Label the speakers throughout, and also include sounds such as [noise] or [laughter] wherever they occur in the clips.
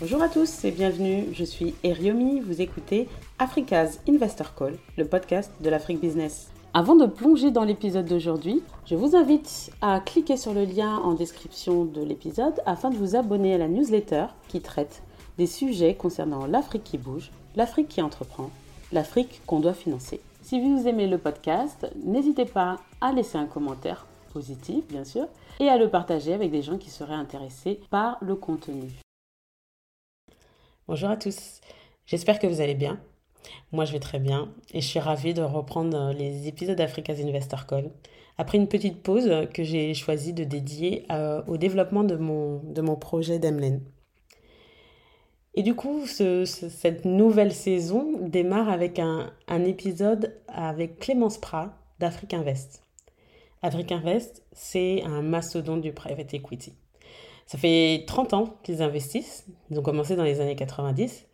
Speaker 1: Bonjour à tous et bienvenue, je suis Eriomi, vous écoutez Africa's Investor Call, le podcast de l'Afrique Business. Avant de plonger dans l'épisode d'aujourd'hui, je vous invite à cliquer sur le lien en description de l'épisode afin de vous abonner à la newsletter qui traite des sujets concernant l'Afrique qui bouge, l'Afrique qui entreprend, l'Afrique qu'on doit financer. Si vous aimez le podcast, n'hésitez pas à laisser un commentaire positif, bien sûr, et à le partager avec des gens qui seraient intéressés par le contenu. Bonjour à tous, j'espère que vous allez bien. Moi je vais très bien et je suis ravie de reprendre les épisodes d'Africa's Investor Call après une petite pause que j'ai choisi de dédier euh, au développement de mon, de mon projet d'Emlen. Et du coup, cette nouvelle saison démarre avec un, un épisode avec Clémence Prat d'Afrique Invest. Afrique Invest, c'est un mastodonte du private equity. Ça fait 30 ans qu'ils investissent. Ils ont commencé dans les années 90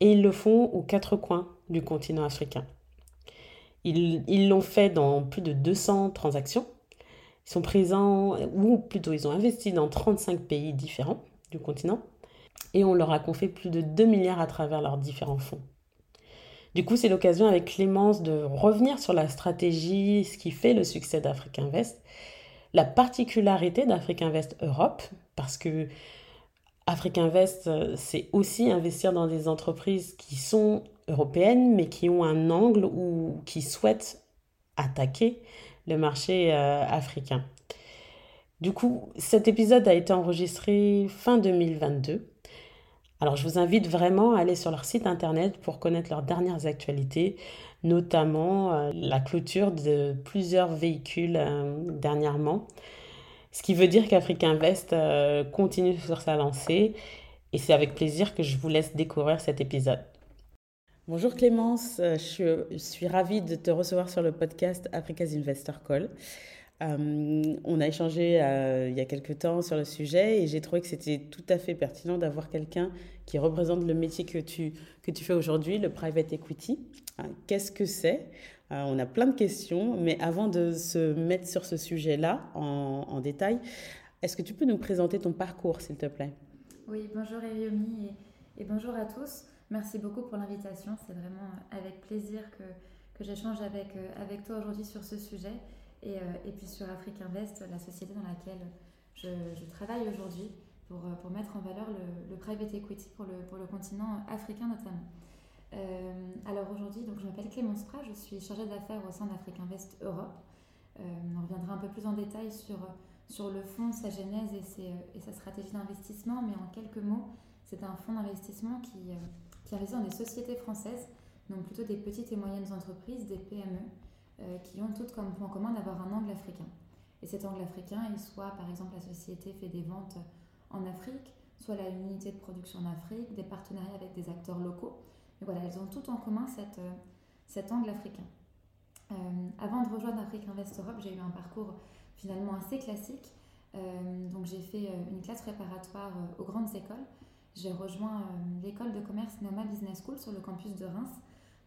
Speaker 1: et ils le font aux quatre coins du continent africain. Ils l'ont fait dans plus de 200 transactions. Ils sont présents, ou plutôt ils ont investi dans 35 pays différents du continent et on leur a confié plus de 2 milliards à travers leurs différents fonds. Du coup, c'est l'occasion avec Clémence de revenir sur la stratégie, ce qui fait le succès d'Afrique Invest la particularité d'Afrique Invest Europe, parce que Afrique Invest, c'est aussi investir dans des entreprises qui sont européennes, mais qui ont un angle ou qui souhaitent attaquer le marché euh, africain. Du coup, cet épisode a été enregistré fin 2022. Alors, je vous invite vraiment à aller sur leur site internet pour connaître leurs dernières actualités, notamment euh, la clôture de plusieurs véhicules euh, dernièrement. Ce qui veut dire qu'Africa Invest euh, continue sur sa lancée et c'est avec plaisir que je vous laisse découvrir cet épisode. Bonjour Clémence, je suis ravie de te recevoir sur le podcast Africa's Investor Call. Euh, on a échangé euh, il y a quelques temps sur le sujet et j'ai trouvé que c'était tout à fait pertinent d'avoir quelqu'un qui représente le métier que tu, que tu fais aujourd'hui, le private equity. Hein, qu'est-ce que c'est? Euh, On a plein de questions, mais avant de se mettre sur ce sujet-là en, détail, est-ce que tu peux nous présenter ton parcours, s'il te plaît?
Speaker 2: Oui, bonjour Eriomi et, et, bonjour à tous. Merci beaucoup pour l'invitation. C'est vraiment avec plaisir que, que j'échange avec, avec toi aujourd'hui sur ce sujet. Et, euh, et, puis sur Afrique Invest, la société dans laquelle je, travaille aujourd'hui pour, euh, pour, mettre en valeur le, private equity pour le, pour le continent africain notamment. Euh, alors aujourd'hui, je m'appelle Clémence Prat, je suis chargée d'affaires au sein d'Afrique Invest Europe. on reviendra un peu plus en détail sur, sur le fonds, sa genèse et, et sa stratégie d'investissement, mais en quelques mots, c'est un fonds d'investissement qui, qui investit dans des sociétés françaises, donc plutôt des petites et moyennes entreprises, des PME, qui ont toutes comme point commun d'avoir un angle africain. Et cet angle africain, il soit par exemple la société fait des ventes en Afrique, soit la unité de production en Afrique, des partenariats avec des acteurs locaux. Mais voilà, elles ont toutes en commun euh, cet angle africain. Euh, avant de rejoindre Afrique Invest Europe, j'ai eu un parcours finalement assez classique. donc j'ai fait une classe préparatoire aux grandes écoles. J'ai rejoint l'école de commerce Noma Business School sur le campus de Reims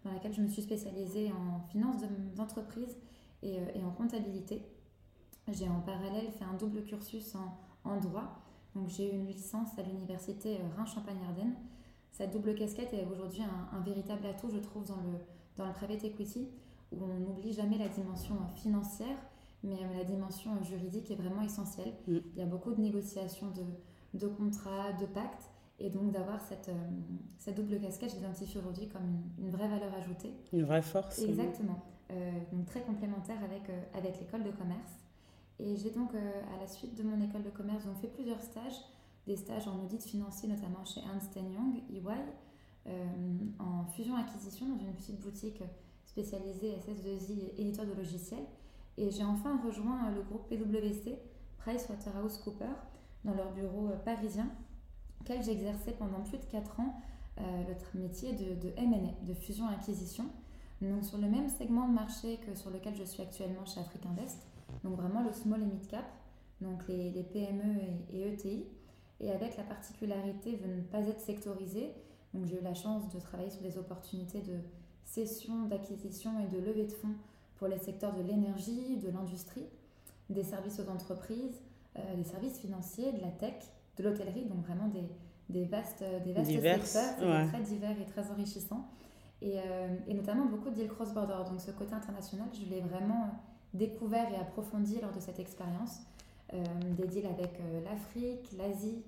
Speaker 2: dans laquelle je me suis spécialisée en finance d'entreprise et, euh, et, en comptabilité. J'ai en parallèle fait un double cursus en, en droit. Donc j'ai eu une licence à l'université euh, Reims-Champagne-Ardenne. Cette double casquette est aujourd'hui un, véritable atout, je trouve, dans le, dans le private equity, où on n'oublie jamais la dimension financière, mais la dimension juridique est vraiment essentielle. Mm. Il y a beaucoup de négociations de, de contrats, de pactes, et donc d'avoir cette, euh, cette, double casquette, j'identifie aujourd'hui comme une, vraie valeur ajoutée.
Speaker 1: Une vraie force.
Speaker 2: Exactement. Euh, donc très complémentaire avec, euh, avec l'école de commerce. Et j'ai donc, à la suite de mon école de commerce, donc fait plusieurs stages, des stages en audit financier, notamment chez Ernst Young, EY, en fusion-acquisition dans une petite boutique spécialisée SS2I, éditeur de logiciels. Et j'ai enfin rejoint le groupe PwC, PricewaterhouseCoopers, dans leur bureau parisien, j'exerçais pendant plus de 4 ans euh, métier de, de M&A, de fusion-acquisition. Donc sur le même segment de marché que sur lequel je suis actuellement chez Afrique Invest, donc vraiment le small et mid cap, donc les, PME et, ETI, et avec la particularité de ne pas être sectorisé. Donc j'ai eu la chance de travailler sur des opportunités de cession, d'acquisition et de levée de fonds pour les secteurs de l'énergie, de l'industrie, des services aux entreprises, euh, des services financiers, de la tech, de l'hôtellerie, donc vraiment des, des vastes, des vastes secteurs, très divers et très enrichissants. Et, et notamment beaucoup de deals cross-border. Donc ce côté international, je l'ai vraiment découvert et approfondi lors de cette expérience. des deals avec l'Afrique, l'Asie,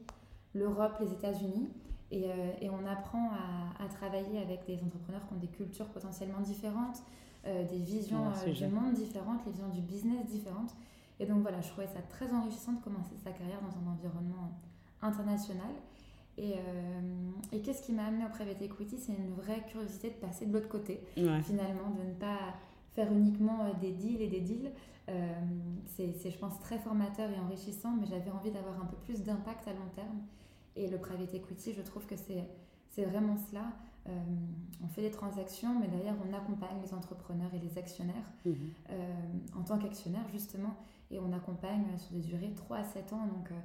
Speaker 2: l'Europe, les États-Unis. Et, et, on apprend à, à, travailler avec des entrepreneurs qui ont des cultures potentiellement différentes, euh, des visions euh, du monde différentes, les visions du business différentes. Et donc voilà, je trouvais ça très enrichissant de commencer sa carrière dans un environnement international. Et, euh, et qu'est-ce qui m'a amené au private equity? C'est une vraie curiosité de passer de l'autre côté, finalement, de ne pas faire uniquement des deals et des deals. c'est, je pense, très formateur et enrichissant, mais j'avais envie d'avoir un peu plus d'impact à long terme. Et le private equity, je trouve que c'est, c'est vraiment cela. Euh, on fait des transactions, mais d'ailleurs on accompagne les entrepreneurs et les actionnaires euh, en tant qu'actionnaire justement, et on accompagne sur des durées 3 à 7 ans. Donc, euh,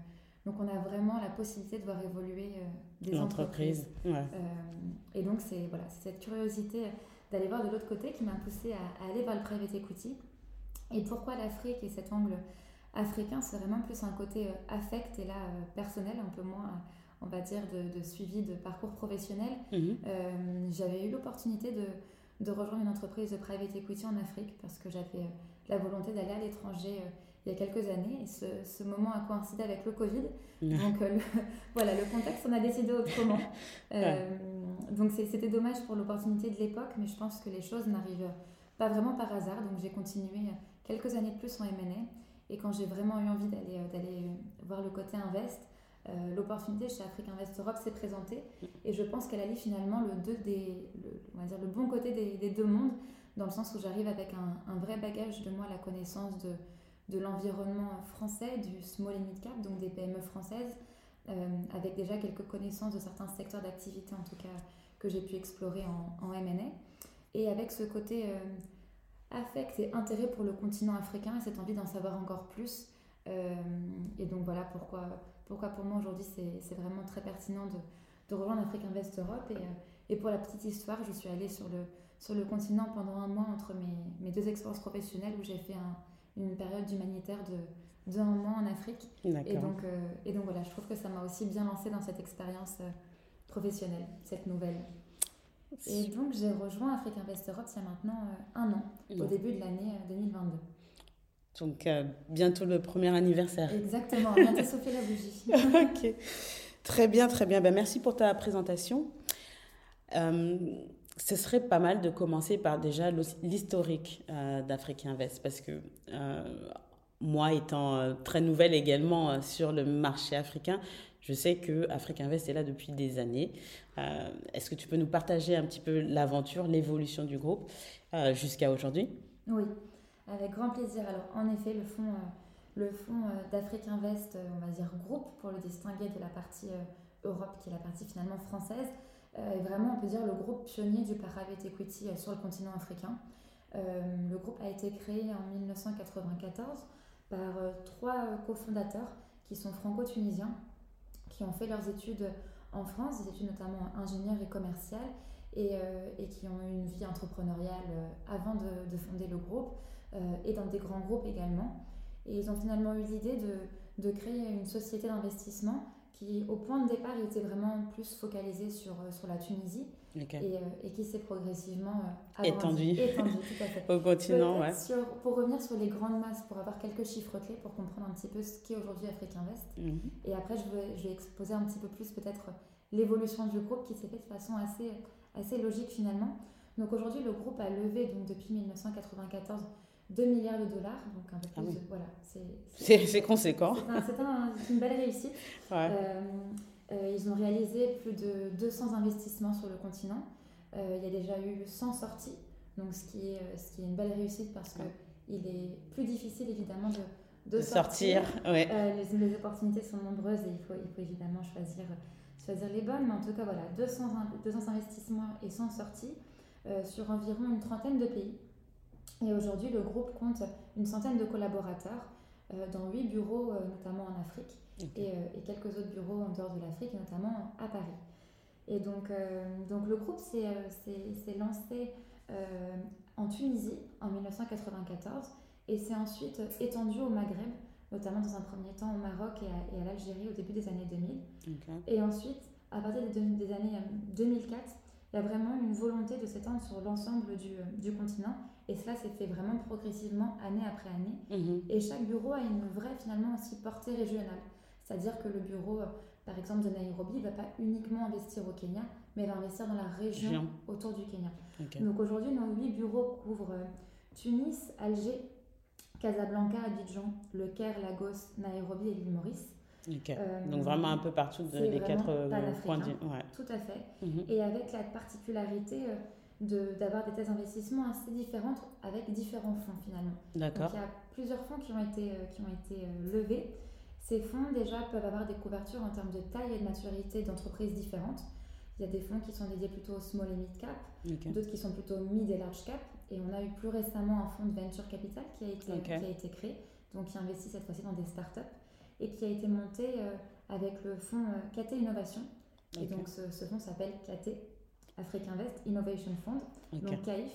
Speaker 2: donc on a vraiment la possibilité de voir évoluer des entreprises. et donc c'est voilà, cette curiosité d'aller voir de l'autre côté qui m'a poussé à, aller vers le private equity. Et pourquoi l'Afrique et cet angle africain, c'est vraiment plus un côté affect et là personnel, un peu moins on va dire, de, suivi de parcours professionnel, mhm. euh, j'avais eu l'opportunité de, rejoindre une entreprise de private equity en Afrique parce que j'avais euh, la volonté d'aller à l'étranger euh, il y a quelques années et ce, moment a coïncidé avec le Covid. Donc [laughs] voilà, le contexte, on a décidé autrement. [laughs] Donc c'était dommage pour l'opportunité de l'époque, mais je pense que les choses n'arrivent pas vraiment par hasard. Donc j'ai continué quelques années de plus en M&A et quand j'ai vraiment eu envie d'aller voir le côté invest, euh, l'opportunité chez Afrique Invest Europe s'est présentée et je pense qu'elle allie finalement le, deux des, on va dire le bon côté des, deux mondes dans le sens où j'arrive avec un, vrai bagage de moi la connaissance de, de l'environnement français, du small and mid cap, donc des PME françaises, euh, avec déjà quelques connaissances de certains secteurs d'activité en tout cas que j'ai pu explorer en, en M&A et avec ce côté euh, affect et intérêt pour le continent africain et cette envie d'en savoir encore plus et donc voilà pourquoi pourquoi pour moi aujourd'hui c'est vraiment très pertinent de, de, rejoindre Afrique Invest Europe. Et, euh, et, pour la petite histoire, je suis allée sur le, sur le continent pendant un mois entre mes, mes deux expériences professionnelles où j'ai fait un, une période humanitaire de, d'un mois en Afrique. Et donc, euh, et donc voilà, je trouve que ça m'a aussi bien lancé dans cette expérience euh, professionnelle, cette nouvelle. Et donc j'ai rejoint Afrique Invest Europe il y a maintenant un an, au début de l'année 2022.
Speaker 1: Donc, euh, bientôt le premier anniversaire.
Speaker 2: Exactement, [laughs] bientôt Sophie la bougie.
Speaker 1: ok. Très bien, très bien. Ben, merci pour ta présentation. Euh, ce serait pas mal de commencer par déjà l'historique euh, Invest parce que moi, étant très nouvelle également sur le marché africain, je sais que Afrique Invest est là depuis des années. Est-ce que tu peux nous partager un petit peu l'aventure, l'évolution du groupe jusqu'à aujourd'hui?
Speaker 2: Oui. Avec grand plaisir. Alors, en effet, le fonds, euh, le euh, Invest, euh, on va dire groupe, pour le distinguer de la partie Europe, qui est la partie finalement française, est vraiment, on peut dire, le groupe pionnier du private equity sur le continent africain. le groupe a été créé en 1994 par trois cofondateurs qui sont franco-tunisiens, qui ont fait leurs études en France, des études notamment ingénieurs et commerciales, et, qui ont eu une vie entrepreneuriale avant de, de fonder le groupe. Euh, et dans des grands groupes également. Et ils ont finalement eu l'idée de, créer une société d'investissement qui, au point de départ, était vraiment plus focalisée sur, euh, sur la Tunisie et, euh, et, qui s'est progressivement
Speaker 1: étendue
Speaker 2: étendu, [laughs] [laughs]
Speaker 1: au continent. Ouais.
Speaker 2: Sur, pour revenir sur les grandes masses, pour avoir quelques chiffres clés, pour comprendre un petit peu ce qu'est aujourd'hui Afrique Invest. Mhm. Et après, je vais, je vais exposer un petit peu plus peut-être l'évolution du groupe qui s'est fait de façon assez, assez logique finalement. Donc aujourd'hui, le groupe a levé donc, depuis 1994 2 milliards de dollars, donc un peu ah plus. voilà,
Speaker 1: c'est conséquent.
Speaker 2: C'est une belle réussite. Euh, euh, ils ont réalisé plus de 200 investissements sur le continent. Euh, il y a déjà eu 100 sorties, donc ce qui est, ce qui est une belle réussite parce qu'il est plus difficile évidemment de, de, sortir. les, les, opportunités sont nombreuses et il faut, il faut évidemment choisir, choisir les bonnes. Mais en tout cas, voilà, 200, 200 investissements et 100 sorties sur environ une trentaine de pays. Et aujourd'hui, le groupe compte une centaine de collaborateurs euh, dans huit bureaux, euh, notamment en Afrique, et, euh, et, quelques autres bureaux en dehors de l'Afrique, notamment à Paris. Et donc, donc le groupe s'est lancé en Tunisie en 1994 et s'est ensuite étendu au Maghreb, notamment dans un premier temps au Maroc et à, l'Algérie au début des années 2000. Et ensuite à partir des, des années 2004, il y a vraiment une volonté de s'étendre sur l'ensemble du, du, continent. Et cela s'est fait vraiment progressivement année après année.
Speaker 1: Mhm.
Speaker 2: Et chaque bureau a une vraie, finalement, aussi portée régionale. C'est-à-dire que le bureau, par exemple, de Nairobi, ne va pas uniquement investir au Kenya, mais va investir dans la région autour du Kenya. Donc aujourd'hui, nos huit bureaux couvrent euh, Tunis, Alger, Casablanca, Abidjan, Le Caire, Lagos, Nairobi et l'île Maurice. Euh,
Speaker 1: Donc vraiment un peu partout de, des quatre euh, coins du... Ouais.
Speaker 2: Tout à fait.
Speaker 1: Mhm.
Speaker 2: Et avec la particularité euh, de- d'avoir des thèses d'investissement assez différentes avec différents fonds finalement. Donc
Speaker 1: D'accord.
Speaker 2: il y a plusieurs fonds qui ont été, qui ont été levés. Ces fonds déjà peuvent avoir des couvertures en termes de taille et de maturité d'entreprises différentes. Il y a des fonds qui sont dédiés plutôt au small et mid cap, d'autres qui sont plutôt mid et large cap. Et on a eu plus récemment un fonds de venture capital qui a été, qui a été créé, donc qui investit cette fois-ci dans des startups et qui a été monté euh, avec le fonds euh, KT Innovation. Et donc ce, ce fonds s'appelle KT Africa Invest Innovation Fund, donc CAIF.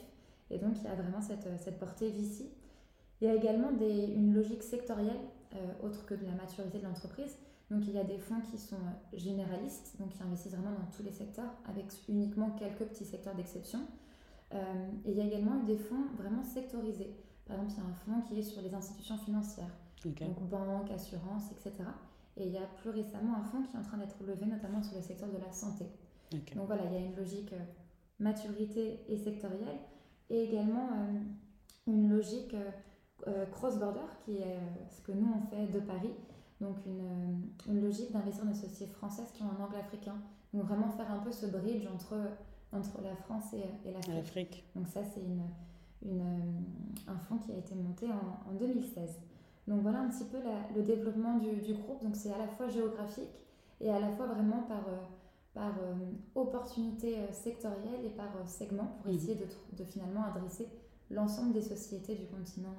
Speaker 2: Et donc il y a vraiment cette, euh, cette portée VC. Il y a également des, une logique sectorielle euh, autre que de la maturité de l'entreprise. Donc il y a des fonds qui sont euh, généralistes, donc qui investissent vraiment dans tous les secteurs, avec uniquement quelques petits secteurs d'exception. Euh, et il y a également des fonds vraiment sectorisés. Par exemple, il y a un fonds qui est sur les institutions financières, Donc banque, assurance, etc. Et il y a plus récemment un fonds qui est en train d'être levé, notamment sur le secteur de la santé. Donc voilà, il y a une logique euh, maturité et sectorielle, et également euh, une logique euh, cross-border, qui est ce que nous on fait de Paris. Donc une, une logique d'investir dans des sociétés françaises qui ont un angle africain. Donc vraiment faire un peu ce bridge entre, entre la France et, et l'Afrique. Donc ça, c'est une, une, un fonds qui a été monté en, en 2016. Donc voilà un petit peu la- le développement du, du groupe. Donc c'est à la fois géographique et à la fois vraiment par, euh, par euh, opportunité euh, sectorielle et par euh, segment pour
Speaker 1: Mhm.
Speaker 2: essayer de, finalement adresser l'ensemble des sociétés du continent,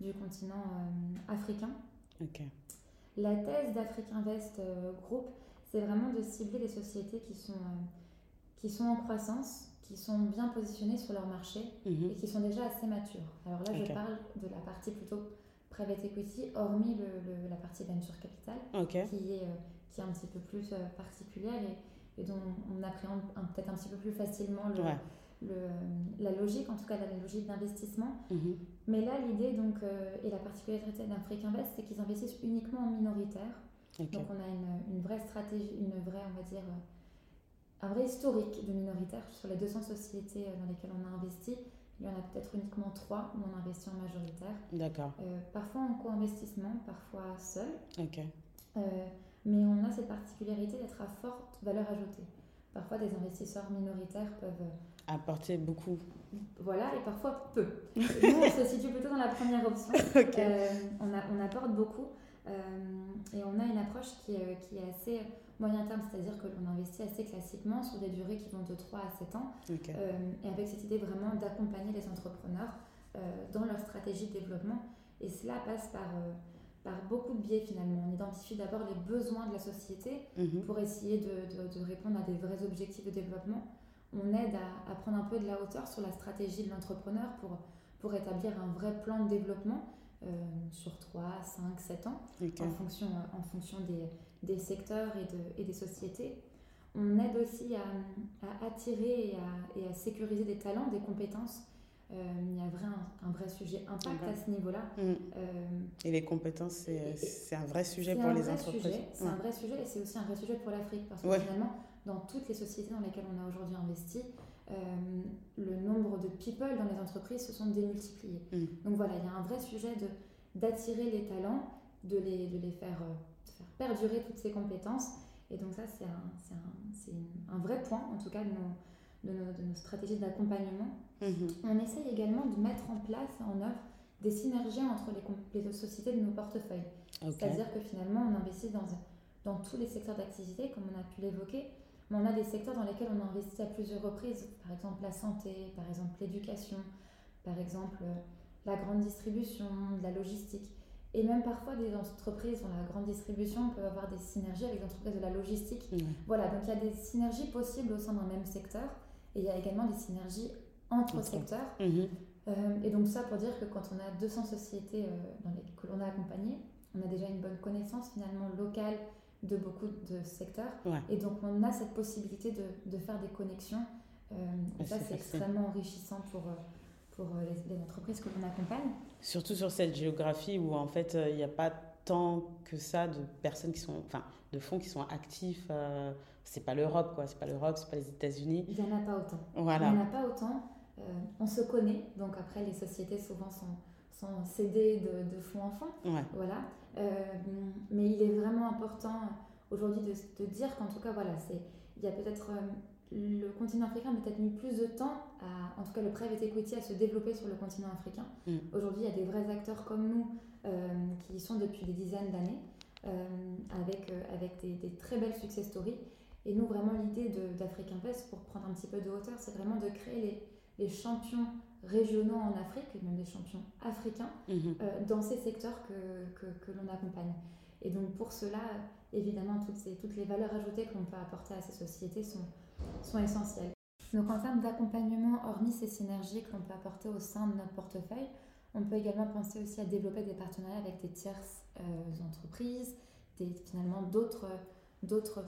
Speaker 2: du continent euh, africain. La thèse d'Afrique Invest euh, Group, c'est vraiment de cibler les sociétés qui sont, euh, qui sont en croissance, qui sont bien positionnées sur leur marché
Speaker 1: Mhm.
Speaker 2: et qui sont déjà assez matures. Alors là, je parle de la partie plutôt private equity, hormis le, le- la partie venture capital, qui est, euh, qui est un petit peu plus euh, particulière et, et dont on appréhende peut-être un petit peu plus facilement le,
Speaker 1: Ouais.
Speaker 2: le, euh, la logique, en tout cas la logique d'investissement.
Speaker 1: Mhm.
Speaker 2: Mais là, l'idée donc euh, et la particularité d'Afrique Invest, c'est qu'ils investissent uniquement en minoritaire. Donc on a une, une vraie stratégie, une vraie, on va dire, un vrai historique de minoritaire sur les 200 sociétés dans lesquelles on a investi. Il y en a peut-être uniquement trois où on investit en majoritaire.
Speaker 1: D'accord.
Speaker 2: Euh, parfois en co-investissement, parfois seul.
Speaker 1: Ok.
Speaker 2: Euh, mais on a cette particularité d'être à forte valeur ajoutée. Parfois des investisseurs minoritaires peuvent... euh,
Speaker 1: Apporter beaucoup.
Speaker 2: voilà, et parfois peu. [laughs] Nous, on se situe plutôt dans la première option. [laughs]
Speaker 1: Ok.
Speaker 2: Euh, on, a- on apporte beaucoup euh, et on a une approche qui est assez moyen terme, c'est-à-dire que l'on investit assez classiquement sur des durées qui vont de 3 à 7 ans euh, et avec cette idée vraiment d'accompagner les entrepreneurs euh, dans leur stratégie de développement. Et cela passe par, euh, par beaucoup de biais finalement. On identifie d'abord les besoins de la société
Speaker 1: Mhm.
Speaker 2: pour essayer de, de- de répondre à des vrais objectifs de développement. On aide à, à prendre un peu de la hauteur sur la stratégie de l'entrepreneur pour, pour établir un vrai plan de développement euh, sur 3, 5, 7 ans en fonction, en fonction des, des secteurs et, de, et des sociétés. On aide aussi à, à attirer et à, et à sécuriser des talents, des compétences. Euh, il y a vrai, un, un vrai sujet impact à ce niveau-là.
Speaker 1: Mhm.
Speaker 2: Euh,
Speaker 1: Et les compétences, c'est un vrai sujet pour les entreprises.
Speaker 2: C'est
Speaker 1: Ouais.
Speaker 2: un vrai sujet et c'est aussi un vrai sujet pour l'Afrique parce que
Speaker 1: Ouais.
Speaker 2: finalement, dans toutes les sociétés dans lesquelles on a aujourd'hui investi, euh, le nombre de people dans les entreprises se sont démultipliés.
Speaker 1: Mm.
Speaker 2: Donc voilà, il y a un vrai sujet d'attirer les talents, de les, de les faire, faire perdurer toutes ces compétences. Et donc ça, c'est un, un, un vrai point, en tout cas, de nos, de nos, de nos stratégies d'accompagnement.
Speaker 1: Mhm.
Speaker 2: On essaye également de mettre en place en œuvre des synergies entre les, sociétés de nos portefeuilles. C'est-à-dire que finalement, on investit dans, dans tous les secteurs d'activité, comme on a pu l'évoquer, mais on a des secteurs dans lesquels on a investi à plusieurs reprises, par exemple la santé, par exemple l'éducation, par exemple euh, la grande distribution, de la logistique. Et même parfois, des entreprises dans la grande distribution peuvent avoir des synergies avec des entreprises de la logistique.
Speaker 1: Ouais.
Speaker 2: Voilà, donc il y a des synergies possibles au sein d'un même secteur, et il y a également des synergies entre secteurs.
Speaker 1: Mhm.
Speaker 2: Euh, et donc ça pour dire que quand on a 200 sociétés euh, dans les, que l'on a accompagnées, on a déjà une bonne connaissance finalement locale de beaucoup de secteurs. Et donc, on a cette possibilité de, de faire des connexions. et ça, c'est extrêmement enrichissant pour, pour les, les entreprises que l'on accompagne.
Speaker 1: Surtout sur cette géographie où, en fait, il n'y a pas tant que ça de personnes qui sont, enfin, de fonds qui sont actifs. Euh, c'est pas l'Europe, quoi. C'est pas l'Europe, c'est pas les États-Unis.
Speaker 2: Il y en a pas autant. Voilà. Il y en a pas autant. Euh, on se connaît, donc après les sociétés souvent sont, sont cédées de, de fonds en fonds. Voilà. Euh, mais il est vraiment important aujourd'hui de, de, dire qu'en tout cas, voilà, c'est il y a peut-être le continent africain a peut-être mis plus de temps, à, en tout cas le private equity, à se développer sur le continent africain. Mm. Aujourd'hui, il y a des vrais acteurs comme nous euh, qui y sont depuis des dizaines d'années, euh, avec, euh, avec des, des, très belles success stories. Et nous, vraiment, l'idée d'Afrique Invest, pour prendre un petit peu de hauteur, c'est vraiment de créer les, les, champions régionaux en Afrique, et même des champions africains, mm-hmm. dans ces secteurs que, que, que l'on accompagne. Et donc pour cela, évidemment, toutes, ces, toutes les valeurs ajoutées que l'on peut apporter à ces sociétés sont, sont essentielles. Donc en termes d'accompagnement, hormis ces synergies que l'on peut apporter au sein de notre portefeuille, on peut également penser aussi à développer des partenariats avec des tierces euh, entreprises, des, finalement d'autres, d'autres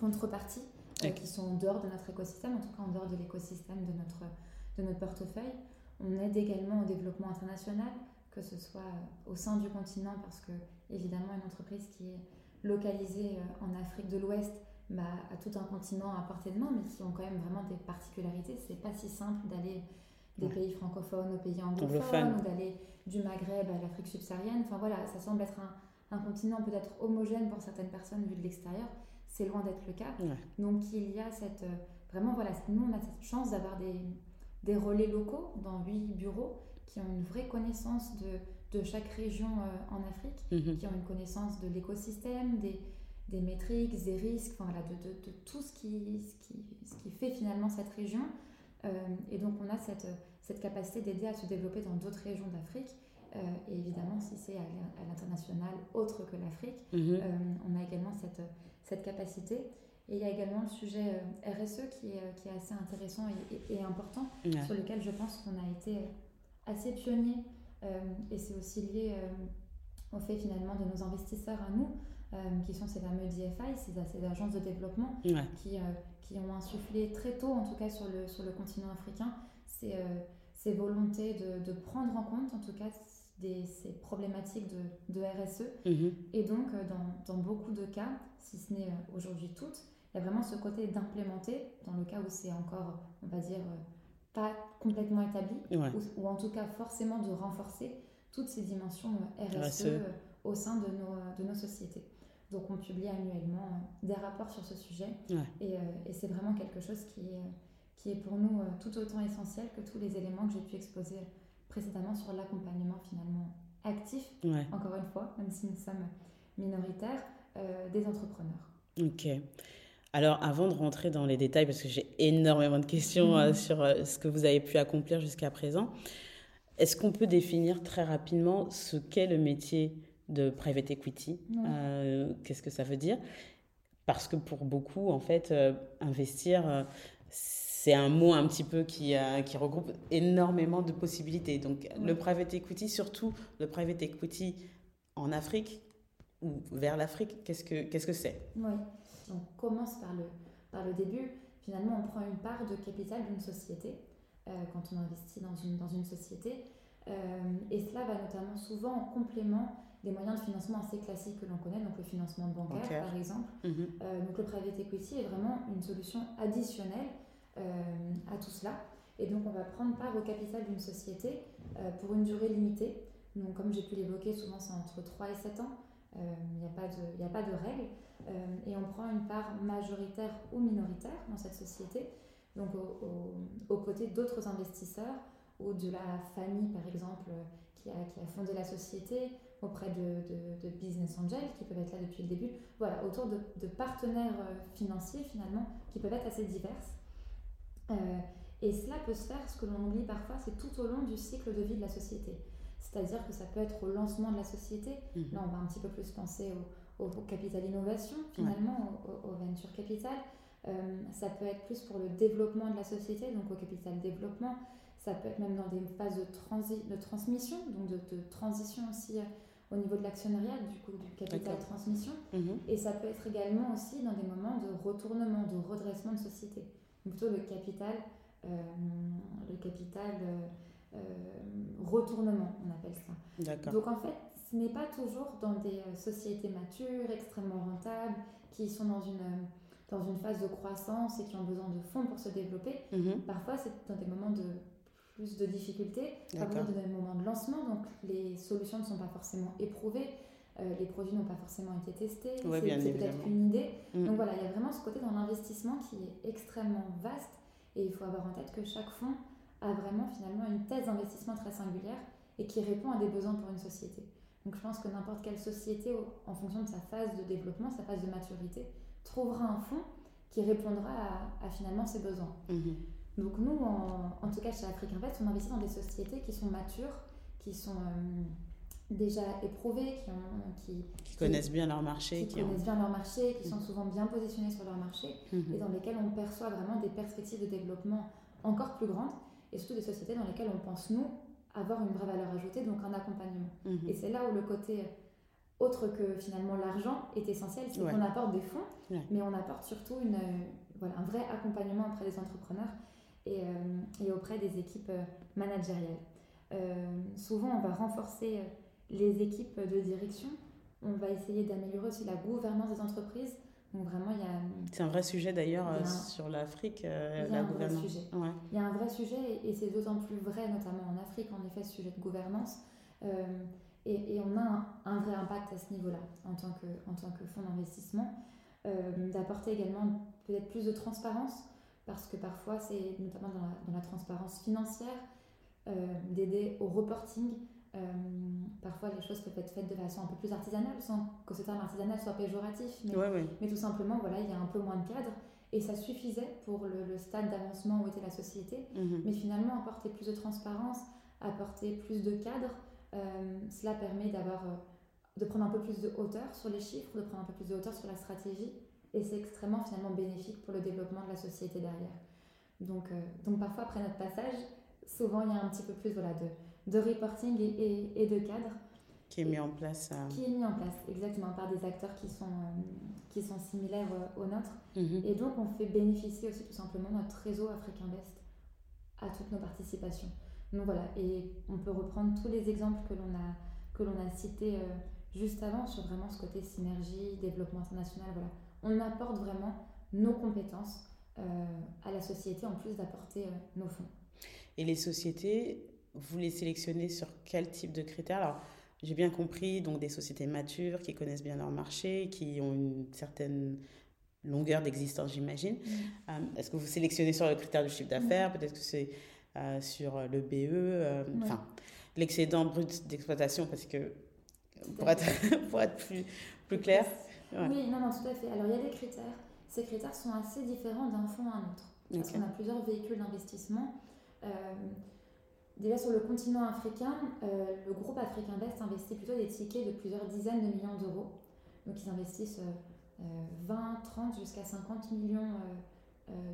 Speaker 2: contreparties euh, qui sont en dehors de notre écosystème, en tout cas en dehors de l'écosystème de notre, de notre portefeuille. On aide également au développement international, que ce soit au sein du continent, parce que évidemment une entreprise qui est localisée euh, en Afrique de l'Ouest bah, à tout un continent à portée de main, mais qui ont quand même vraiment des particularités. C'est pas si simple d'aller des pays francophones aux pays anglophones, ou d'aller du Maghreb à l'Afrique subsaharienne. Enfin voilà, ça semble être un, un continent peut-être homogène pour certaines personnes vu de l'extérieur. C'est loin d'être le cas. Donc il y a cette. Euh, vraiment, voilà, nous on a cette chance d'avoir des, des relais locaux dans huit bureaux qui ont une vraie connaissance de, de chaque région euh, en Afrique, mhm. qui ont une connaissance de l'écosystème, des, des métriques, des risques, enfin, voilà, de, de, de, tout ce qui, ce, qui, ce qui fait finalement cette région. Euh, et donc on a cette, cette capacité d'aider à se développer dans d'autres régions d'Afrique. Euh, et évidemment, si c'est à, l'international autre que l'Afrique, mhm. on a également cette, cette capacité. Et il y a également le sujet RSE qui est, qui est assez intéressant et, et, important, sur lequel je pense qu'on a été assez pionnier euh, et c'est aussi lié euh, au fait finalement de nos investisseurs à nous, euh, qui sont ces fameux DFI, ces, ces agences de développement qui, qui ont insufflé très tôt, en tout cas sur le, sur le continent africain, ces, ces volontés de, de, prendre en compte en tout cas des, ces problématiques de, de RSE. Mm-hmm. Et donc, dans, dans, beaucoup de cas, si ce n'est aujourd'hui toutes, il y a vraiment ce côté d'implémenter, dans le cas où c'est encore, on va dire, pas complètement établi, ou, en tout cas forcément de renforcer toutes ces dimensions RSE, euh, au sein de nos, euh, de nos sociétés. Donc on publie annuellement euh, des rapports sur ce sujet et, et c'est vraiment quelque chose qui est, qui est pour nous tout autant essentiel que tous les éléments que j'ai pu exposer précédemment sur l'accompagnement finalement actif, encore une fois, même si nous sommes minoritaires, des entrepreneurs.
Speaker 1: Ok. Alors, avant de rentrer dans les détails, parce que j'ai énormément de questions euh, mhm. sur euh, ce que vous avez pu accomplir jusqu'à présent, est-ce qu'on peut définir très rapidement ce qu'est le métier de private equity euh, Qu'est-ce que ça veut dire? Parce que pour beaucoup, en fait, investir, c'est un mot un petit peu qui, qui regroupe énormément de possibilités. Donc, le private equity, surtout le private equity en Afrique ou vers l'Afrique, qu'est-ce que qu'est-ce que c'est?
Speaker 2: On commence par le, par le début, finalement, on prend une part de capital d'une société euh, quand on investit dans une, dans une société. Euh, et cela va notamment souvent en complément des moyens de financement assez classiques que l'on connaît, donc le financement bancaire par exemple. Mhm. Euh, donc le private equity est vraiment une solution additionnelle à tout cela. Et donc on va prendre part au capital d'une société pour une durée limitée. Donc comme j'ai pu l'évoquer, souvent c'est entre 3 et 7 ans. Il n'y a, pas de, a pas de règle. Euh, et on prend une part majoritaire ou minoritaire dans cette société, donc aux côtés d'autres investisseurs ou de la famille, par exemple, qui a, qui a fondé la société, auprès de, de, business angels qui peuvent être là depuis le début. Voilà, autour de, de partenaires euh, financiers finalement qui peuvent être assez diverses. Euh, et cela peut se faire, ce que l'on oublie parfois, c'est tout au long du cycle de vie de la société. C'est-à-dire que ça peut être au lancement de la société. Mmh. Là, on va un petit peu plus penser au, au, capital innovation, finalement, au, venture capital. Euh, ça peut être plus pour le développement de la société, donc au capital développement. Ça peut être même dans des phases de, transi de transmission, donc de, transition aussi au niveau de l'actionnariat, du coup, du capital transmission.
Speaker 1: Mhm.
Speaker 2: Et ça peut être également aussi dans des moments de retournement, de redressement de société. Plutôt le capital, euh, le capital euh, retournement, on appelle ça. Donc en fait, ce n'est pas toujours dans des sociétés matures, extrêmement rentables, qui sont dans une, dans une phase de croissance et qui ont besoin de fonds pour se développer.
Speaker 1: Mhm.
Speaker 2: Parfois, c'est dans des moments de plus de difficultés, dans des moments de lancement, donc les solutions ne sont pas forcément éprouvées, euh, les produits n'ont pas forcément été testés,
Speaker 1: Ouais,
Speaker 2: c'est peut-être une idée.
Speaker 1: Mhm.
Speaker 2: Donc voilà, il y a vraiment ce côté dans l'investissement qui est extrêmement vaste et il faut avoir en tête que chaque fonds a vraiment finalement une thèse d'investissement très singulière et qui répond à des besoins pour une société. Donc je pense que n'importe quelle société, en fonction de sa phase de développement, sa phase de maturité, trouvera un fonds qui répondra à, à finalement ses besoins.
Speaker 1: Mhm.
Speaker 2: Donc nous, en, en tout cas chez Afrique Invest, on investit dans des sociétés qui sont matures, qui sont euh, déjà éprouvées, qui, ont, qui,
Speaker 1: Qui connaissent bien leur marché.
Speaker 2: qui
Speaker 1: ont-
Speaker 2: connaissent bien leur marché, qui sont souvent bien positionnés sur leur marché
Speaker 1: Mhm.
Speaker 2: et dans lesquelles on perçoit vraiment des perspectives de développement encore plus grandes et surtout des sociétés dans lesquelles on pense, nous, avoir une vraie valeur ajoutée, donc un accompagnement.
Speaker 1: Mhm.
Speaker 2: Et c'est là où le côté autre que finalement l'argent est essentiel, c'est
Speaker 1: Ouais.
Speaker 2: qu'on apporte des fonds,
Speaker 1: Ouais.
Speaker 2: mais on apporte surtout une, euh, voilà, un vrai accompagnement auprès des entrepreneurs et, euh, et auprès des équipes euh, managériales. Euh, souvent, on va renforcer les équipes de direction, on va essayer d'améliorer aussi la gouvernance des entreprises. Donc vraiment, il y a,
Speaker 1: C'est un vrai sujet d'ailleurs
Speaker 2: un-
Speaker 1: sur l'Afrique, euh, la gouvernance. Ouais.
Speaker 2: Il y a un vrai sujet et, et c'est d'autant plus vrai, notamment en Afrique, en effet, ce sujet de gouvernance. Euh, et, et on a un, un vrai impact à ce niveau-là en tant que, en tant que fonds d'investissement. Euh, D'apporter également peut-être plus de transparence, parce que parfois, c'est notamment dans la, dans la transparence financière, euh, d'aider au reporting. Euh, parfois, les choses peuvent être faites de façon un peu plus artisanale, sans que ce terme artisanal soit péjoratif. Mais
Speaker 1: Ouais, ouais.
Speaker 2: mais tout simplement, voilà, il y a un peu moins de cadre et ça suffisait pour le, le stade d'avancement où était la société.
Speaker 1: Mhm.
Speaker 2: Mais finalement, apporter plus de transparence, apporter plus de cadre, euh, cela permet d'avoir, euh, de prendre un peu plus de hauteur sur les chiffres, de prendre un peu plus de hauteur sur la stratégie et c'est extrêmement finalement bénéfique pour le développement de la société derrière. Donc, euh, donc parfois, après notre passage, souvent il y a un petit peu plus voilà, de, de reporting et, et- et de cadre
Speaker 1: Qui est mis en place. euh,
Speaker 2: qui est mis en place exactement par des acteurs qui sont, euh, qui sont similaires euh, aux nôtres.
Speaker 1: mhm.
Speaker 2: Et donc on fait bénéficier aussi tout simplement notre réseau Afrique Invest à toutes nos participations. Donc voilà, et on peut reprendre tous les exemples que l'on a, que l'on a cités juste avant sur vraiment ce côté synergie, développement international. Voilà. On apporte vraiment nos compétences euh, à la société en plus d'apporter euh, nos fonds.
Speaker 1: Et les sociétés, vous les sélectionnez sur quel type de critères? Alors, j'ai bien compris, donc des sociétés matures qui connaissent bien leur marché, qui ont une certaine longueur d'existence, j'imagine. Euh, Est-ce que vous sélectionnez sur le critère du chiffre d'affaires? Peut-être que c'est sur le BE,
Speaker 2: Ouais.
Speaker 1: enfin, l'excédent brut d'exploitation, parce que pour être, [laughs] pour être plus, plus clair. Ouais.
Speaker 2: Oui, non, non, tout à fait. Alors il y a des critères. Ces critères sont assez différents d'un fonds à un autre. Parce qu'on a plusieurs véhicules d'investissement. Euh, déjà sur le continent africain, euh, le groupe Afrique Invest investit plutôt des tickets de plusieurs dizaines de millions d'euros. Donc ils investissent euh, euh, 20, 30 jusqu'à 50 millions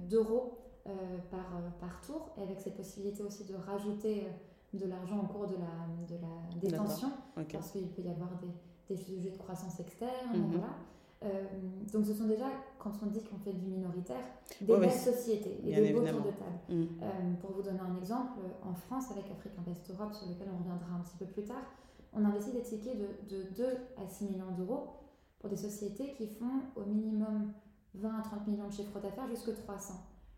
Speaker 2: d'euros par, par tour, et avec cette possibilité aussi de rajouter de l'argent au cours de la, de la détention parce qu'il peut y avoir des, des sujets de croissance externe.
Speaker 1: Mhm.
Speaker 2: Voilà. Euh, donc ce sont déjà, quand on dit qu'on fait du minoritaire, des belles sociétés et
Speaker 1: bien
Speaker 2: des beaux tours de table.
Speaker 1: Mm.
Speaker 2: Euh, pour vous donner un exemple, en France, avec Afrique Invest Europe, sur lequel on reviendra un petit peu plus tard, on investit des tickets de, de 2 à 6 millions d'euros pour des sociétés qui font au minimum 20 à 30 millions de chiffre d'affaires jusque 300.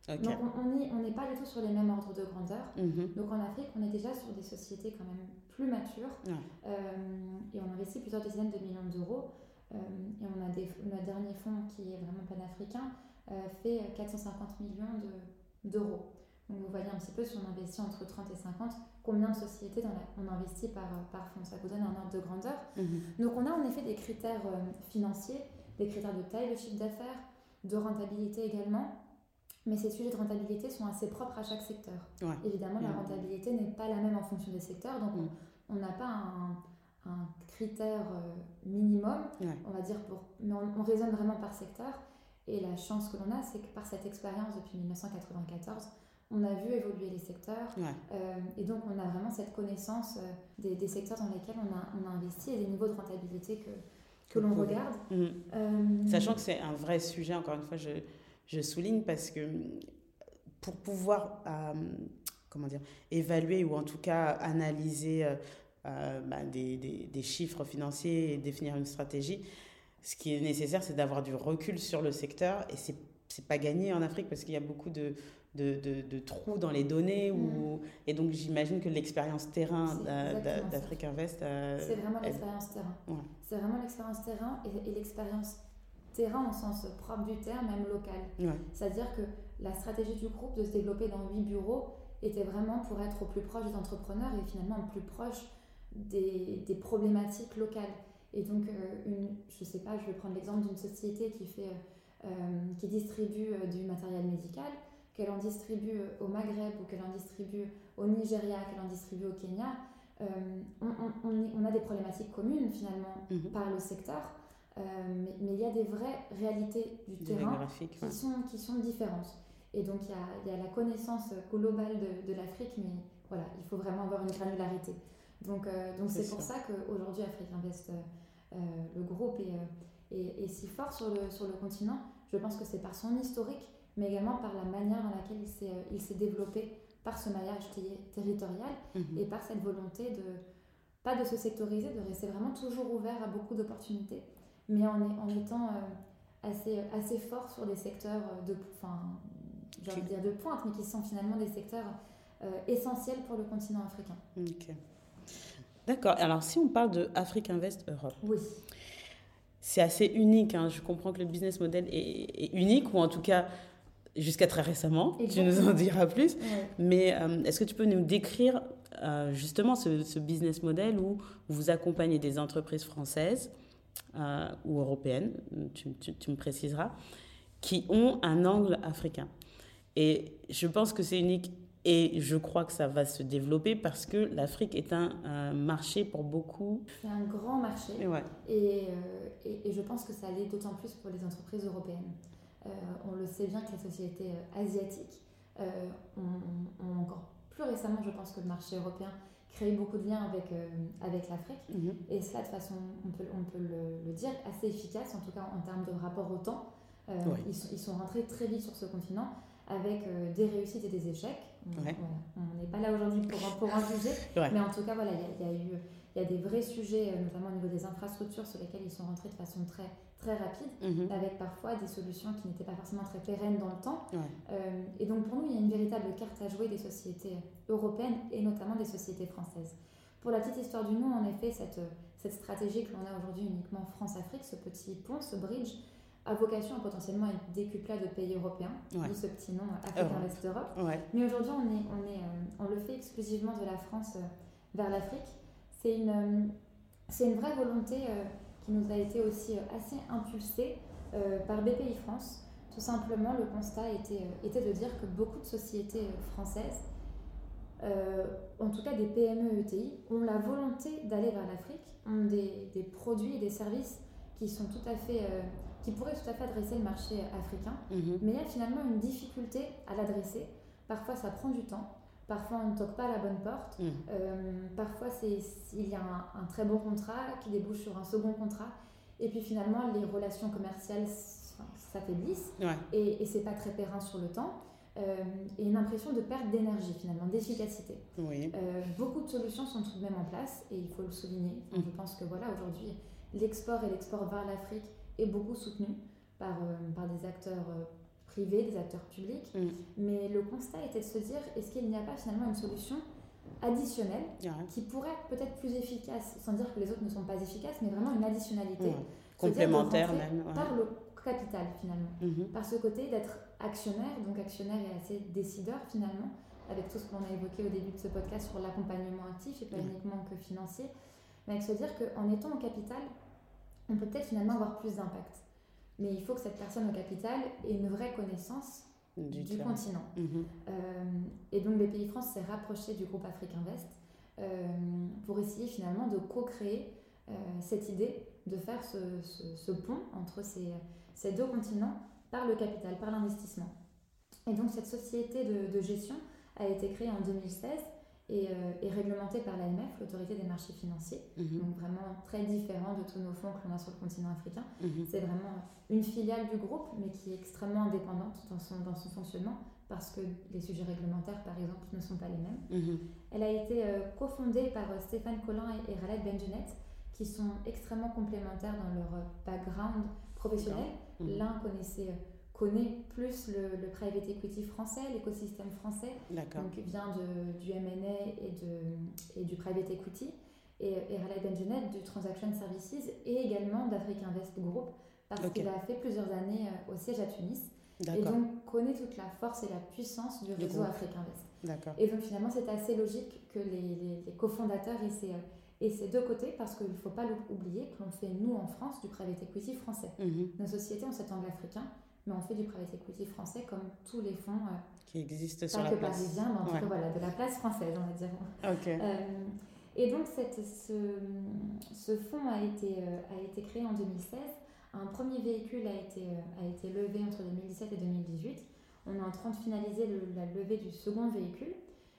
Speaker 1: Ok.
Speaker 2: Donc on on y- on n'est pas du tout sur les mêmes ordres de grandeur.
Speaker 1: Mhm.
Speaker 2: Donc en Afrique, on est déjà sur des sociétés quand même plus matures
Speaker 1: Ouais.
Speaker 2: Euh, et on investit plusieurs dizaines de millions d'euros. Euh, et on a des, notre dernier fonds qui est vraiment panafricain euh, fait 450 millions de- d'euros. Donc vous voyez un petit peu si on investit entre 30 et 50, combien de sociétés dans la- on investit par, par fonds? Ça vous donne un ordre de grandeur.
Speaker 1: Mhm.
Speaker 2: Donc on a en effet des critères financiers, des critères de taille de chiffre d'affaires, de rentabilité également. Mais ces sujets de rentabilité sont assez propres à chaque secteur.
Speaker 1: Ouais.
Speaker 2: Évidemment, la rentabilité n'est pas la même en fonction des secteurs, donc
Speaker 1: Mhm.
Speaker 2: On n'a pas un, un critère euh, minimum,
Speaker 1: Ouais.
Speaker 2: on va dire, pour, mais on, on raisonne vraiment par secteur. Et la chance que l'on a, c'est que par cette expérience depuis 1994, on a vu évoluer les secteurs. et donc, on a vraiment cette connaissance des, des, secteurs dans lesquels on a, on a investi et des niveaux de rentabilité que, que l'on regarde.
Speaker 1: Mm. Sachant que c'est un vrai sujet, encore une fois, je, je souligne parce que pour pouvoir comment dire, évaluer ou en tout cas analyser euh, bah, des, des, des, chiffres financiers et définir une stratégie, ce qui est nécessaire, c'est d'avoir du recul sur le secteur. Et c'est n'est pas gagné en Afrique parce qu'il y a beaucoup de, de, de, trous dans les données. Mm. et donc, j'imagine que l'expérience terrain d'Afrique Invest.
Speaker 2: Euh, c'est vraiment l'expérience terrain. C'est vraiment l'expérience terrain et, l'expérience terrain au sens propre du terme, même local. C'est-à-dire que la stratégie du groupe de se développer dans huit bureaux était vraiment pour être au plus proche des entrepreneurs et finalement au plus proche des, des problématiques locales. Et donc, euh, une, je sais pas, je vais prendre l'exemple d'une société qui, fait, euh, qui distribue euh, du matériel médical, qu'elle en distribue au Maghreb ou qu'elle en distribue au Nigeria, qu'elle en distribue au Kenya. On, on, on, a des problématiques communes finalement mhm. par le secteur, mais, mais, il y a des vraies réalités du terrain qui, sont, qui sont différentes. Et donc il y a, y a, la connaissance globale de, de l'Afrique, mais voilà, il faut vraiment avoir une granularité. Donc euh, donc c'est pour ça, qu'aujourd'hui Afrique Invest, euh, euh, le groupe est, est, est, si fort sur le, sur le continent. Je pense que c'est par son historique, mais également par la manière dans laquelle il s'est développé par ce maillage territorial mhm. et par cette volonté de, pas de se sectoriser, de rester vraiment toujours ouvert à beaucoup d'opportunités, mais en, en étant assez, assez fort sur des secteurs de, enfin, dire de pointe, mais qui sont finalement des secteurs essentiels pour le continent africain.
Speaker 1: D'accord. Alors, si on parle de Afrique Invest Europe.
Speaker 2: Oui.
Speaker 1: C'est assez unique. Hein. Je comprends que le business model est, unique, ou en tout cas, jusqu'à très récemment. Tu nous en diras plus. Mais euh, est-ce que tu peux nous décrire euh, justement ce, business model où vous accompagnez des entreprises françaises euh, ou européennes, tu, tu, me préciseras, qui ont un angle africain? Et je pense que c'est unique et je crois que ça va se développer parce que l'Afrique est un, marché pour beaucoup.
Speaker 2: C'est un grand marché. Et, ouais. et, euh, et, et, je pense que ça l'est d'autant plus pour les entreprises européennes. Euh, on le sait bien que les sociétés euh, asiatiques ont, encore plus récemment, je pense, que le marché européen créé beaucoup de liens avec, avec l'Afrique. Mhm. Et cela, de façon, on peut, on peut le, le, dire, assez efficace, en tout cas en termes de rapport au temps. ils, sont, ils sont rentrés très vite sur ce continent avec des réussites et des échecs. On n'est pas là aujourd'hui pour, pour en juger, [laughs] mais en tout cas, voilà, il y, a eu il y a des vrais sujets, euh, notamment au niveau des infrastructures, sur lesquels ils sont rentrés de façon très, très rapide, mhm. avec parfois des solutions qui n'étaient pas forcément très pérennes dans le temps. Euh, et donc pour nous, il y a une véritable carte à jouer des sociétés européennes et notamment des sociétés françaises. Pour la petite histoire du nom, en effet, cette, cette stratégie que l'on a aujourd'hui uniquement France-Afrique, ce petit pont, ce bridge, a vocation à potentiellement être décuplé de pays européens, ouais. ce petit nom Afrique Invest Europe. Mais aujourd'hui, on, est, on, est, euh, on le fait exclusivement de la France euh, vers l'Afrique. C'est une, euh, c'est une vraie volonté qui nous a été aussi assez impulsée par BPI France. Tout simplement, le constat était, était de dire que beaucoup de sociétés françaises, en tout cas des PME ETI, ont la volonté d'aller vers l'Afrique, ont des, des, produits et des services qui sont tout à fait qui pourrait tout à fait adresser le marché africain, mhm. mais il y a finalement une difficulté à l'adresser. Parfois, ça prend du temps. Parfois, on ne toque pas à la bonne porte. Mhm. Euh, parfois, il y a un, très bon contrat qui débouche sur un second contrat. Et puis finalement, les relations commerciales s'affaiblissent et, et c'est pas très périn sur le temps. Euh, et une impression de perte d'énergie finalement, d'efficacité.
Speaker 1: Oui.
Speaker 2: Euh, beaucoup de solutions sont tout de même en place et il faut le souligner. Mhm. Je pense que voilà, aujourd'hui, l'export et l'export vers l'Afrique est beaucoup soutenu par, euh, par des acteurs euh, privés, des acteurs publics. Mm. Mais le constat était de se dire, est-ce qu'il n'y a pas finalement une solution additionnelle qui pourrait peut-être plus efficace, sans dire que les autres ne sont pas efficaces, mais vraiment une additionnalité.
Speaker 1: Complémentaire même.
Speaker 2: Par le capital finalement. Mm-hmm. Par ce côté d'être actionnaire, donc actionnaire et assez décideur finalement, avec tout ce qu'on a évoqué au début de ce podcast sur l'accompagnement actif et pas uniquement que financier, mais avec se dire qu'en étant au capital, on peut peut-être finalement avoir plus d'impact. Mais il faut que cette personne au capital ait une vraie connaissance du, continent. Mhm. Euh, et donc BPI France s'est rapproché du groupe Afrique Invest euh, pour essayer finalement de co-créer euh, cette idée de faire ce, pont entre ces, ces, deux continents par le capital, par l'investissement. et donc cette société de, de, gestion a été créée en 2016 et est réglementée par l'AMF, l'autorité des marchés financiers.
Speaker 1: Mhm.
Speaker 2: Donc vraiment très différent de tous nos fonds que l'on a sur le continent africain.
Speaker 1: Mhm.
Speaker 2: C'est vraiment une filiale du groupe, mais qui est extrêmement indépendante dans son, dans son fonctionnement parce que les sujets réglementaires, par exemple, ne sont pas les mêmes.
Speaker 1: Mhm.
Speaker 2: Elle a été euh, cofondée par euh, Stéphane Collin et, et Raled Benjenet, qui sont extrêmement complémentaires dans leur euh, background professionnel. L'un connaissait, euh, connaît plus le, le private equity français, l'écosystème français, donc vient de, du M&A et, de, et du private equity, et, et Raled Benjenet du Transaction Services et également d'Africa Invest Group, parce
Speaker 1: Ok.
Speaker 2: qu'il a fait plusieurs années euh, au siège à Tunis et donc connaît toute la force et la puissance du réseau. Afrique Invest. Et donc finalement, c'est assez logique que les, les- les cofondateurs aient ces, aient ces deux côtés parce qu'il ne faut pas oublier que l'on fait, nous, en France, du private equity français.
Speaker 1: Mhm.
Speaker 2: Nos sociétés ont cet angle africain, mais on fait du private equity français comme tous les fonds, euh,
Speaker 1: Qui existe sur
Speaker 2: pas
Speaker 1: la
Speaker 2: que
Speaker 1: place.
Speaker 2: parisiens, mais en tout
Speaker 1: Ouais.
Speaker 2: cas voilà, de la place française, on va dire. Euh, et donc cette, ce, ce fonds a été, euh, a été créé en 2016. Un premier véhicule a été, euh, a été levé entre 2017 et 2018. On est en train de finaliser le- la levée du second véhicule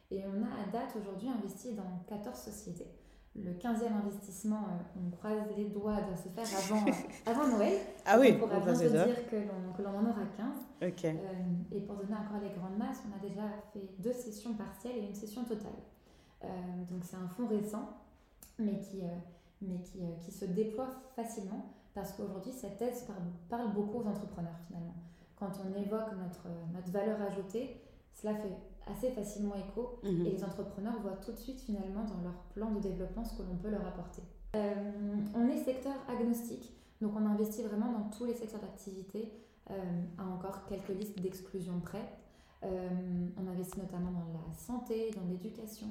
Speaker 2: et on a à date aujourd'hui investi dans 14 sociétés. Le 15e investissement, euh, on croise les doigts, doit se faire avant, [laughs] avant Noël.
Speaker 1: Ah oui,
Speaker 2: on pourra bien se dire que l'on que l'on en aura 15.
Speaker 1: Ok.
Speaker 2: Euh, et pour donner encore les grandes masses, on a déjà fait deux sessions partielles et une session totale. Euh, donc c'est un fonds récent, mais qui, euh, mais qui, qui se déploie facilement parce qu'aujourd'hui cette thèse parle, parle beaucoup aux entrepreneurs finalement. Quand on évoque notre, notre valeur ajoutée, cela fait assez facilement écho
Speaker 1: Mhm.
Speaker 2: et les entrepreneurs voient tout de suite finalement dans leur plan de développement ce que l'on peut leur apporter. Euh, on est secteur agnostique, donc on investit vraiment dans tous les secteurs d'activité, euh, à encore quelques listes d'exclusion près. Euh, on investit notamment dans la santé, dans l'éducation.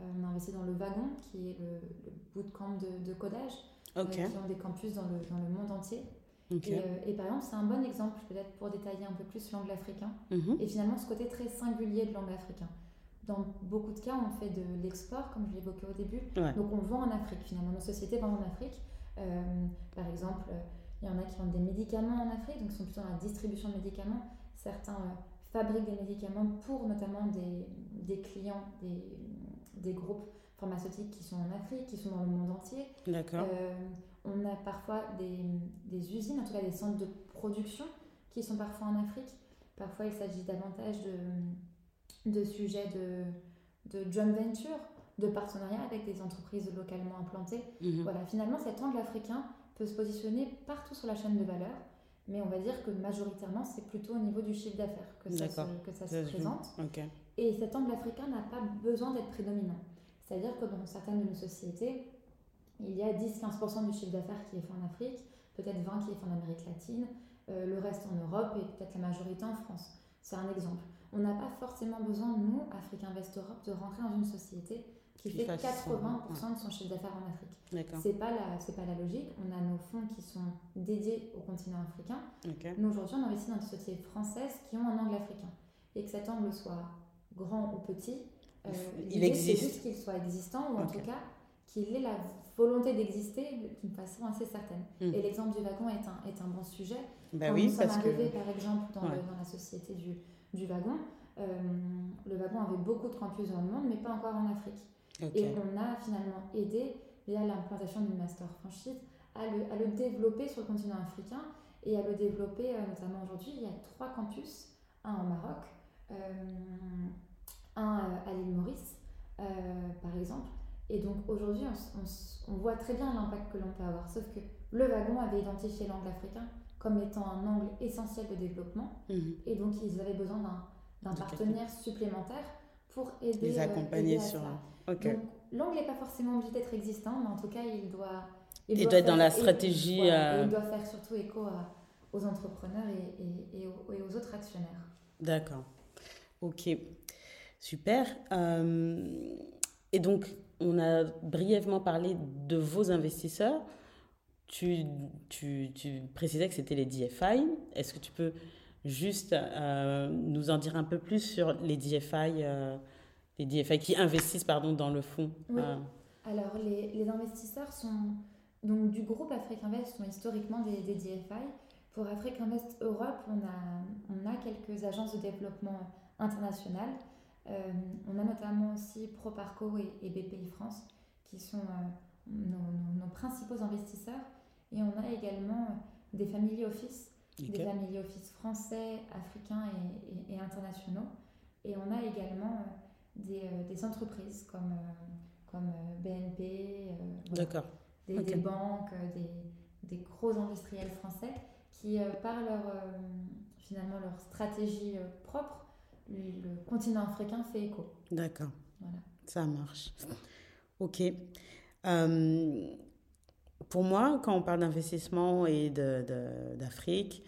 Speaker 2: On investit dans le wagon, qui est le, le bootcamp de, de codage, euh,
Speaker 1: Ok.
Speaker 2: qui ont des campus dans le, dans le monde entier. Et, euh, et par exemple, c'est un bon exemple, peut-être pour détailler un peu plus l'angle africain,
Speaker 1: Mhm.
Speaker 2: et finalement ce côté très singulier de l'angle africain. Dans beaucoup de cas, on fait de l'export, comme je l'évoquais au début,
Speaker 1: Ouais.
Speaker 2: donc on vend en Afrique finalement, nos sociétés vendent en Afrique. Euh, par exemple, il y en a qui vendent des médicaments en Afrique, donc ils sont plutôt dans la distribution de médicaments. Certains euh, fabriquent des médicaments pour notamment des, des clients, des, des groupes pharmaceutiques qui sont en Afrique, qui sont dans le monde entier.
Speaker 1: D'accord.
Speaker 2: Euh, on a parfois des, des usines, en tout cas des centres de production qui sont parfois en Afrique. Parfois, il s'agit davantage de, de sujets de, de joint venture, de partenariat avec des entreprises localement implantées.
Speaker 1: Mhm.
Speaker 2: Voilà, finalement, cet angle africain peut se positionner partout sur la chaîne de valeur, mais on va dire que majoritairement, c'est plutôt au niveau du chiffre d'affaires que ça se, que ça se présente. Et cet angle africain n'a pas besoin d'être prédominant. C'est-à-dire que dans certaines de nos sociétés, il y a 10-15% du chiffre d'affaires qui est fait en Afrique, peut-être 20% qui est fait en Amérique latine, euh, le reste en Europe et peut-être la majorité en France. C'est un exemple. On n'a pas forcément besoin, nous, Afrique Invest Europe, de rentrer dans une société qui
Speaker 1: Qui
Speaker 2: fait
Speaker 1: fasse
Speaker 2: 80% de son chiffre d'affaires en Afrique. C'est pas la, c'est pas la logique. On a nos fonds qui sont dédiés au continent africain. Nous, aujourd'hui, on investit dans des sociétés françaises qui ont un angle africain. Et que cet angle soit grand ou petit, euh,
Speaker 1: Il
Speaker 2: l'idée,
Speaker 1: existe.
Speaker 2: C'est juste qu'il soit existant, ou en tout cas qu'il ait la volonté d'exister d'une façon assez certaine.
Speaker 1: Mm.
Speaker 2: Et l'exemple du wagon est un, est un bon sujet.
Speaker 1: Bah
Speaker 2: Quand
Speaker 1: oui,
Speaker 2: nous sommes
Speaker 1: parce que.
Speaker 2: arrivés, par exemple, dans, le-
Speaker 1: Ouais.
Speaker 2: dans la société du, du wagon, euh, le wagon avait beaucoup de campus dans le monde, mais pas encore en Afrique. Et on a finalement aidé, via l'implantation d'une master franchise, à le, à le développer sur le continent africain et à le développer euh, notamment aujourd'hui. Il y a trois campus, un au Maroc, euh, un à l'île Maurice, par exemple. Et donc aujourd'hui, on, voit très bien l'impact que l'on peut avoir. Sauf que le wagon avait identifié l'angle africain comme étant un angle essentiel de développement.
Speaker 1: Mhm.
Speaker 2: Et donc, ils avaient besoin d'un- partenaire supplémentaire pour aider,
Speaker 1: Les
Speaker 2: euh,
Speaker 1: accompagner
Speaker 2: aider à
Speaker 1: sur.
Speaker 2: ça.
Speaker 1: Ok.
Speaker 2: Donc, l'angle n'est pas forcément obligé d'être existant, mais en tout cas, il doit.
Speaker 1: Il doit être dans la
Speaker 2: et-
Speaker 1: stratégie, euh,
Speaker 2: et il doit faire surtout écho à- aux entrepreneurs et, et- et aux, et aux autres actionnaires.
Speaker 1: D'accord. Ok. Super. Euh, et donc, on a brièvement parlé de vos investisseurs. Tu, tu, tu précisais que c'était les DFI. Est-ce que tu peux juste euh, nous en dire un peu plus sur les DFI, euh, les DFI qui investissent pardon, dans le fonds
Speaker 2: Oui.
Speaker 1: euh,
Speaker 2: Alors, les, les investisseurs sont, donc, du groupe Afrique Invest sont historiquement des, des DFI, Pour Afrique Invest Europe, on a, on a quelques agences de développement international. On a notamment aussi Proparco et, et BPI France qui sont nos, principaux investisseurs. Et on a également des family office, des family office français, africains et, internationaux. Et on a également des, des entreprises comme, comme BNP, des, des, banques, des, des, gros industriels français qui, par leur, finalement leur stratégie propre, le continent africain fait écho.
Speaker 1: D'accord. Voilà. Ça marche. Ok. Euh, pour moi, quand on parle d'investissement et d'Afrique,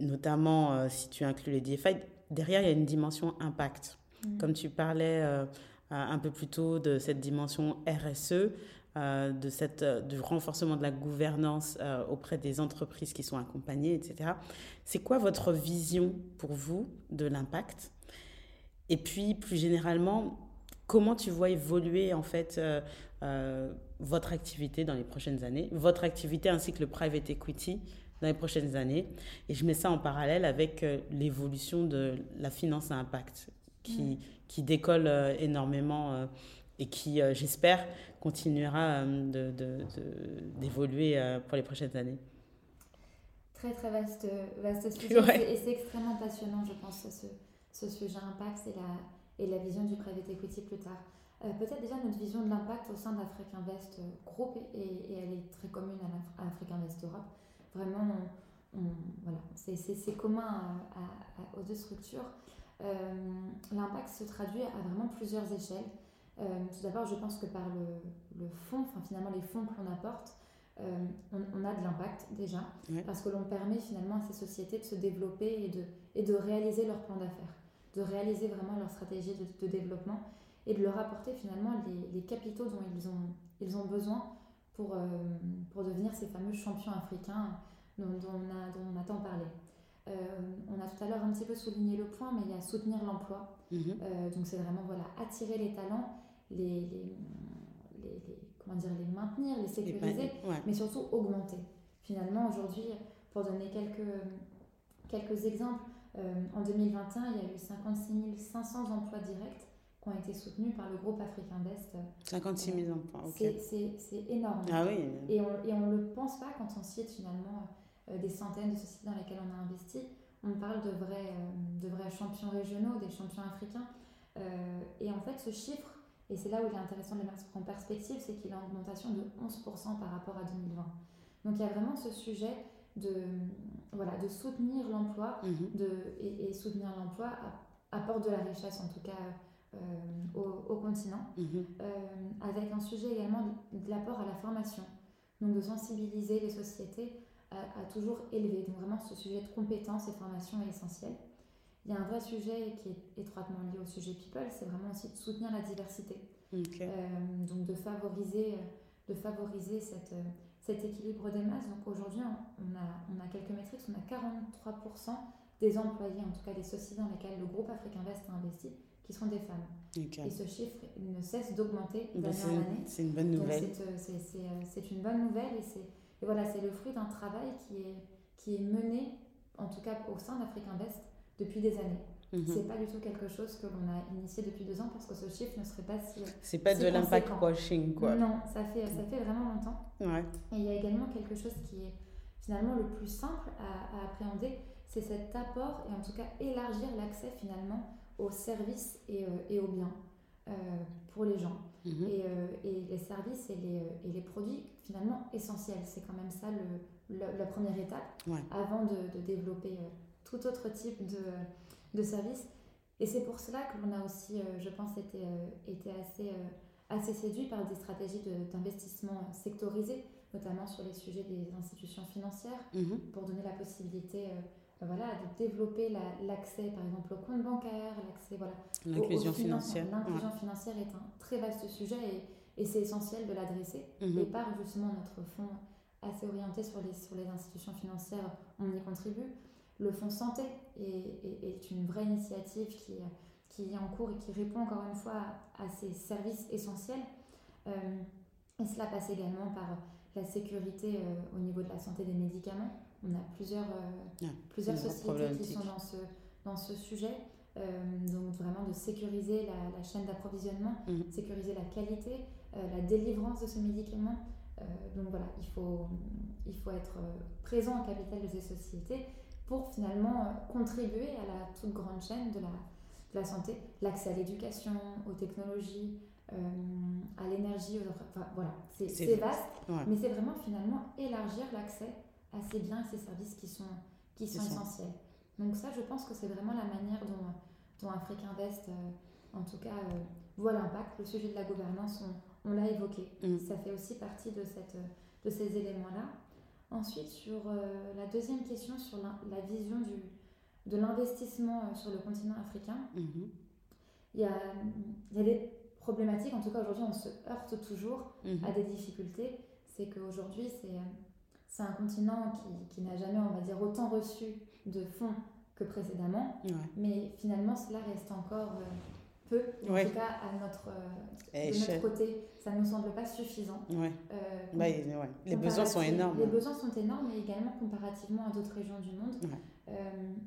Speaker 1: notamment euh, si tu inclus les DFI, derrière, il y a une dimension impact. Mm. Comme tu parlais euh, un peu plus tôt de cette dimension RSE, de cette, du renforcement de la gouvernance auprès des entreprises qui sont accompagnées, etc. C'est quoi votre vision pour vous de l'impact? Et puis, plus généralement, comment tu vois évoluer en fait euh, votre activité dans les prochaines années, votre activité ainsi que le private equity dans les prochaines années? Et je mets ça en parallèle avec euh, l'évolution de la finance à impact qui, qui décolle euh, énormément et qui, j'espère, continuera d'évoluer de, pour les prochaines années.
Speaker 2: Très, très vaste, vaste sujet. Et c'est extrêmement passionnant, je pense, ce, ce sujet impact et la, et la vision du private equity plus tard. Euh, peut-être déjà notre vision de l'impact au sein d'Afrique Invest Group, et, elle est très commune à, Afrique Invest Europe. Vraiment, voilà, c'est commun aux deux structures. Euh, l'impact se traduit à vraiment plusieurs échelles. Euh, tout d'abord, je pense que par le, le fonds, enfin finalement les fonds que l'on apporte, on, a de l'impact déjà, parce que l'on permet finalement à ces sociétés de se développer et de, et de réaliser leur plan d'affaires, de réaliser vraiment leur stratégie de, de développement et de leur apporter finalement les, les capitaux dont ils ont, ils ont besoin pour, euh, pour devenir ces fameux champions africains dont, on, a, dont on a tant parlé. Euh, on a tout à l'heure un petit peu souligné le point, mais il y a soutenir l'emploi. Mhm. Euh, donc c'est vraiment voilà, attirer les talents, les, les, les, comment dire, les maintenir, les sécuriser, mais surtout augmenter. Finalement, aujourd'hui, pour donner quelques, quelques exemples, en 2021, il y a eu 56 500 emplois directs ont été soutenus par le groupe Africain Invest.
Speaker 1: 56 000 emplois,
Speaker 2: C'est énorme.
Speaker 1: Ah oui.
Speaker 2: Et on ne le pense pas quand on cite finalement euh, des centaines de sociétés dans lesquelles on a investi. On parle de vrais, euh, de vrais champions régionaux, des champions africains. Euh, et en fait, ce chiffre, et c'est là où il est intéressant de le mettre en perspective, c'est qu'il a une augmentation de 11% par rapport à 2020. Donc il y a vraiment ce sujet de, voilà, de soutenir l'emploi de et, soutenir l'emploi apporte de la richesse, en tout cas euh, au, continent, mhm. euh, avec un sujet également de, l'apport à la formation, donc de sensibiliser les sociétés à, toujours élever. Donc vraiment ce sujet de compétences et formation est essentiel. Il y a un vrai sujet qui est étroitement lié au sujet people, c'est vraiment aussi de soutenir la diversité. Euh, donc de favoriser, de favoriser cette, cet équilibre des masses. Donc aujourd'hui, on a, on a quelques métriques, on a 43% des employés, en tout cas des sociétés dans lesquelles le groupe Afrique Invest a investi, qui sont des femmes. Et ce chiffre ne cesse d'augmenter
Speaker 1: d'année en année. C'est une bonne nouvelle.
Speaker 2: Euh, euh, c'est une bonne nouvelle et c'est voilà, c'est le fruit d'un travail qui est, qui est mené, en tout cas au sein d'Afrique Invest, depuis des années. Ce mhm. C'est pas du tout quelque chose que l'on a initié depuis deux ans parce que ce chiffre ne serait pas si.
Speaker 1: C'est pas de l'impact washing, quoi.
Speaker 2: Non, ça fait, ça fait vraiment longtemps. Ouais. Et il y a également quelque chose qui est finalement le plus simple à, à appréhender, c'est cet apport et en tout cas élargir l'accès finalement aux services et, euh, et aux biens euh, pour les gens. Mhm. Et, euh, et, les services et les, et les, produits, finalement, essentiels. C'est quand même ça le, la première étape avant de, de, développer tout autre type de, de services. Et c'est pour cela que l'on a aussi, je pense, été, été assez, assez séduit par des stratégies d'investissement sectorisées, notamment sur les sujets des institutions financières, mhm. pour donner la possibilité euh, voilà, de développer l'accès, par exemple, au compte bancaire, l'accès, voilà,
Speaker 1: l'inclusion financière.
Speaker 2: L'inclusion financière est un très vaste sujet et, et c'est essentiel de l'adresser. Mhm. Et par justement notre fonds assez orienté sur les, sur les institutions financières, on y contribue. Le fonds santé est, est, une vraie initiative qui, qui est en cours et qui répond encore une fois à, ces services essentiels. Euh, et cela passe également par la sécurité euh, au niveau de la santé des médicaments on a plusieurs, plusieurs sociétés qui sont dans ce, dans ce sujet. donc vraiment de sécuriser la, chaîne d'approvisionnement, mhm. sécuriser la qualité, la délivrance de ce médicament. donc voilà, il faut, il faut être présent au capital de ces sociétés pour finalement contribuer à la toute grande chaîne de la, de la santé, l'accès à l'éducation, aux technologies, euh, à l'énergie, enfin, voilà, c'est vaste, mais c'est vraiment finalement élargir l'accès à ces biens et ces services qui sont, qui sont essentiels. Donc ça, je pense que c'est vraiment la manière dont, dont Afrique Invest, euh, en tout cas, euh, voit l'impact. Le sujet de la gouvernance, on, on l'a évoqué. Mm. Ça fait aussi partie de, cette, de ces éléments-là. Ensuite, sur la deuxième question, sur la, vision du, de l'investissement sur le continent africain, mm-hmm. il, y a, y a des problématique, en tout cas aujourd'hui on se heurte toujours mhm. à des difficultés, c'est qu'aujourd'hui c'est un continent qui, qui n'a jamais, on va dire, autant reçu de fonds que précédemment, mais finalement cela reste encore euh, peu, en tout cas à notre, euh, de notre côté, ça ne nous semble pas suffisant.
Speaker 1: Euh, bah, les besoins sont énormes.
Speaker 2: Les besoins sont énormes, mais également comparativement à d'autres régions du monde,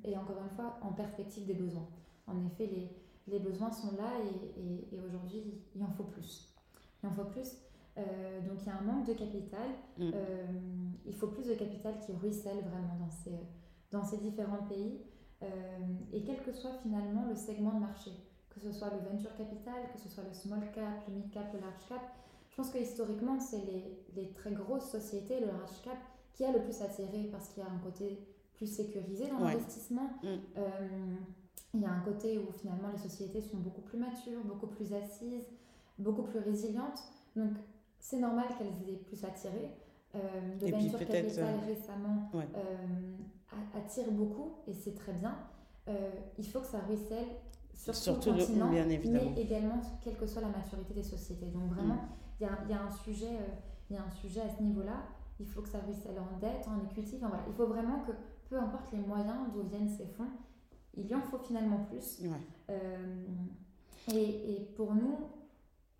Speaker 2: et encore une fois en perspective des besoins. En effet, les, les besoins sont là et, et, aujourd'hui, il en faut plus. Il en faut plus. Euh, donc il y a un manque de capital. Mm. Euh, il faut plus de capital qui ruisselle vraiment dans ces, dans ces différents pays. Euh, et quel que soit finalement le segment de marché, que ce soit le venture capital, que ce soit le small cap, le mid cap, le large cap, je pense que historiquement, c'est les, les, très grosses sociétés, le large cap, qui a le plus attiré parce qu'il y a un côté plus sécurisé dans l'investissement. Mm il y a un côté où finalement les sociétés sont beaucoup plus matures, beaucoup plus assises, beaucoup plus résilientes. Donc c'est normal qu'elles aient plus attiré. Euh, le venture capital euh, récemment euh, attire beaucoup et c'est très bien. Euh, il faut que ça ruisselle sur tout le continent, bien évidemment. mais également quelle que soit la maturité des sociétés. Donc vraiment, mm. il y, y, a un sujet, il y a un sujet à ce niveau-là. Il faut que ça ruisselle en dette, en equity. Enfin, voilà. Il faut vraiment que, peu importe les moyens d'où viennent ces fonds, il y en faut finalement plus. Euh, et, et, pour nous,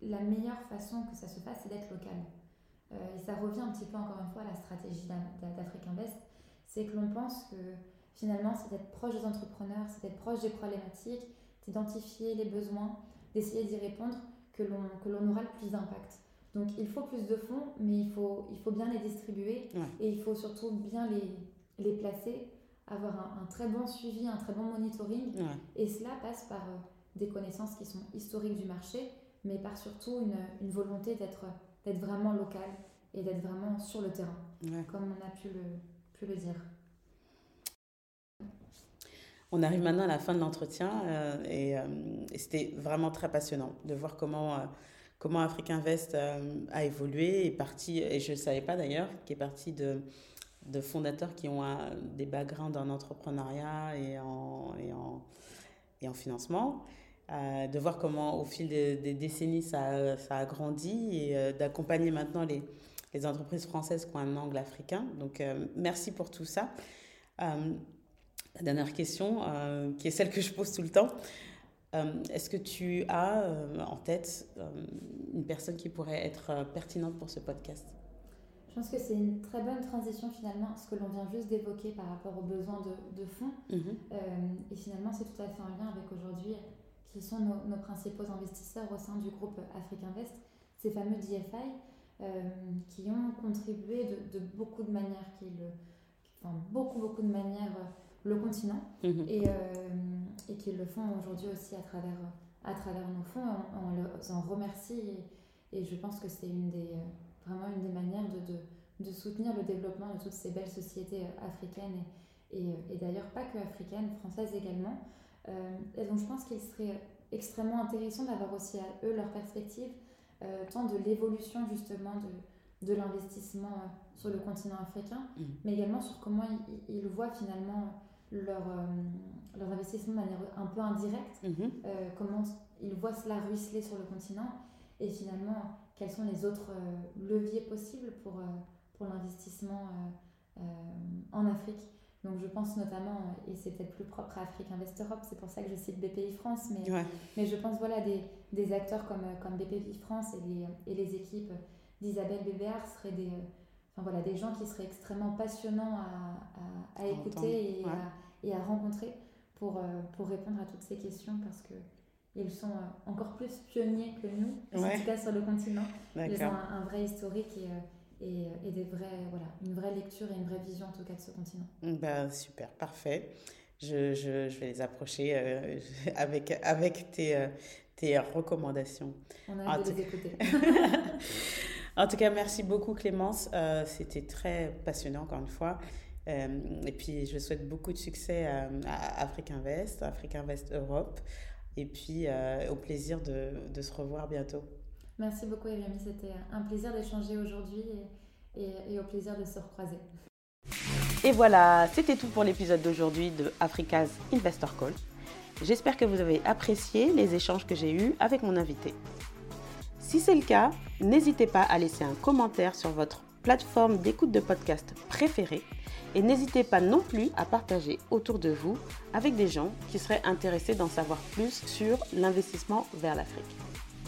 Speaker 2: la meilleure façon que ça se fasse, c'est d'être local. Euh, et ça revient un petit peu encore une fois à la stratégie d'Afrique Invest, c'est que l'on pense que finalement, c'est d'être proche des entrepreneurs, c'est d'être proche des problématiques, d'identifier les besoins, d'essayer d'y répondre, que l'on aura le plus d'impact. Donc il faut plus de fonds, mais il faut, il faut bien les distribuer et il faut surtout bien les, les placer avoir un, très bon suivi, un très bon monitoring. Et cela passe par euh, des connaissances qui sont historiques du marché, mais par surtout une, une volonté d'être vraiment local et d'être vraiment sur le terrain, comme on a pu le, pu le dire.
Speaker 1: On arrive maintenant à la fin de l'entretien euh, euh, et, c'était vraiment très passionnant de voir comment, comment Afrique Invest a évolué et parti, et je ne savais pas d'ailleurs, qui est parti de, de fondateurs qui ont des backgrounds en entrepreneuriat et en, et en, et en financement. Euh, de voir comment au fil des, décennies ça, ça, a grandi et euh, d'accompagner maintenant les, les, entreprises françaises qui ont un angle africain. Donc euh, merci pour tout ça. La dernière question, qui est celle que je pose tout le temps. Est-ce que tu as en tête une personne qui pourrait être pertinente pour ce podcast?
Speaker 2: Je pense que c'est une très bonne transition finalement, ce que l'on vient juste d'évoquer par rapport aux besoins de, de fonds. Mhm. Euh, et finalement, c'est tout à fait en lien avec aujourd'hui qui sont nos, principaux investisseurs au sein du groupe Afrique Invest, ces fameux DFI, euh, qui ont contribué de, beaucoup de manières, qui le, enfin, beaucoup, beaucoup de manières, le continent, mhm. et, euh, et qui le font aujourd'hui aussi à travers, à travers nos fonds. On, les en remercie et, et je pense que c'est une des vraiment une des manières de, de, de, soutenir le développement de toutes ces belles sociétés euh, africaines et, et, euh, et d'ailleurs pas que africaines, françaises également. Et donc je pense qu'il serait extrêmement intéressant d'avoir aussi à eux leur perspective, tant de l'évolution justement de, de l'investissement sur le continent africain, mmh. mais également sur comment ils, voient finalement leur, leur investissement de manière un peu indirecte, mmh. comment ils voient cela ruisseler sur le continent et finalement quels sont les autres euh, leviers possibles pour, euh, pour l'investissement euh, en Afrique? Donc je pense notamment, et c'est peut-être plus propre à Afrique Invest Europe, c'est pour ça que je cite BPI France, mais, mais je pense voilà des, des acteurs comme, comme BPI France et les, et les équipes d'Isabelle Bébéard seraient des, voilà, des gens qui seraient extrêmement passionnants à, à, écouter et, à, et, à, rencontrer pour, euh, pour répondre à toutes ces questions parce que ils sont euh, encore plus pionniers que nous, en tout cas sur le continent. Ils ont un, vrai historique et, et, et, des vrais, voilà, une vraie lecture et une vraie vision en tout cas de ce continent.
Speaker 1: Ben, super, parfait. Je, je, je vais les approcher [laughs] avec, avec tes, tes recommandations.
Speaker 2: On a hâte de les écouter. [laughs]
Speaker 1: en tout cas, merci beaucoup Clémence. Euh, c'était très passionnant encore une fois. Euh, et puis, je souhaite beaucoup de succès à, à Afrique Invest, Afrique Invest Europe. Et puis, euh, au plaisir de, de, se revoir bientôt.
Speaker 2: Merci beaucoup, Rémi. C'était un plaisir d'échanger aujourd'hui et, et, et au plaisir de se recroiser.
Speaker 1: Et voilà, c'était tout pour l'épisode d'aujourd'hui de Africa's Investor Call. J'espère que vous avez apprécié les échanges que j'ai eus avec mon invité. Si c'est le cas, n'hésitez pas à laisser un commentaire sur votre plateforme d'écoute de podcast préférée et n'hésitez pas non plus à partager autour de vous avec des gens qui seraient intéressés d'en savoir plus sur l'investissement vers l'Afrique.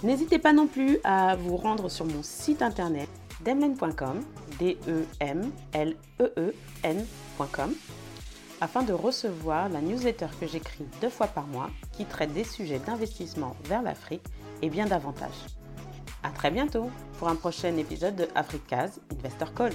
Speaker 1: N'hésitez pas non plus à vous rendre sur mon site internet demlen.com, d e m l e e afin de recevoir la newsletter que j'écris deux fois par mois qui traite des sujets d'investissement vers l'Afrique et bien davantage. A très bientôt pour un prochain épisode de Africa's Investor Call.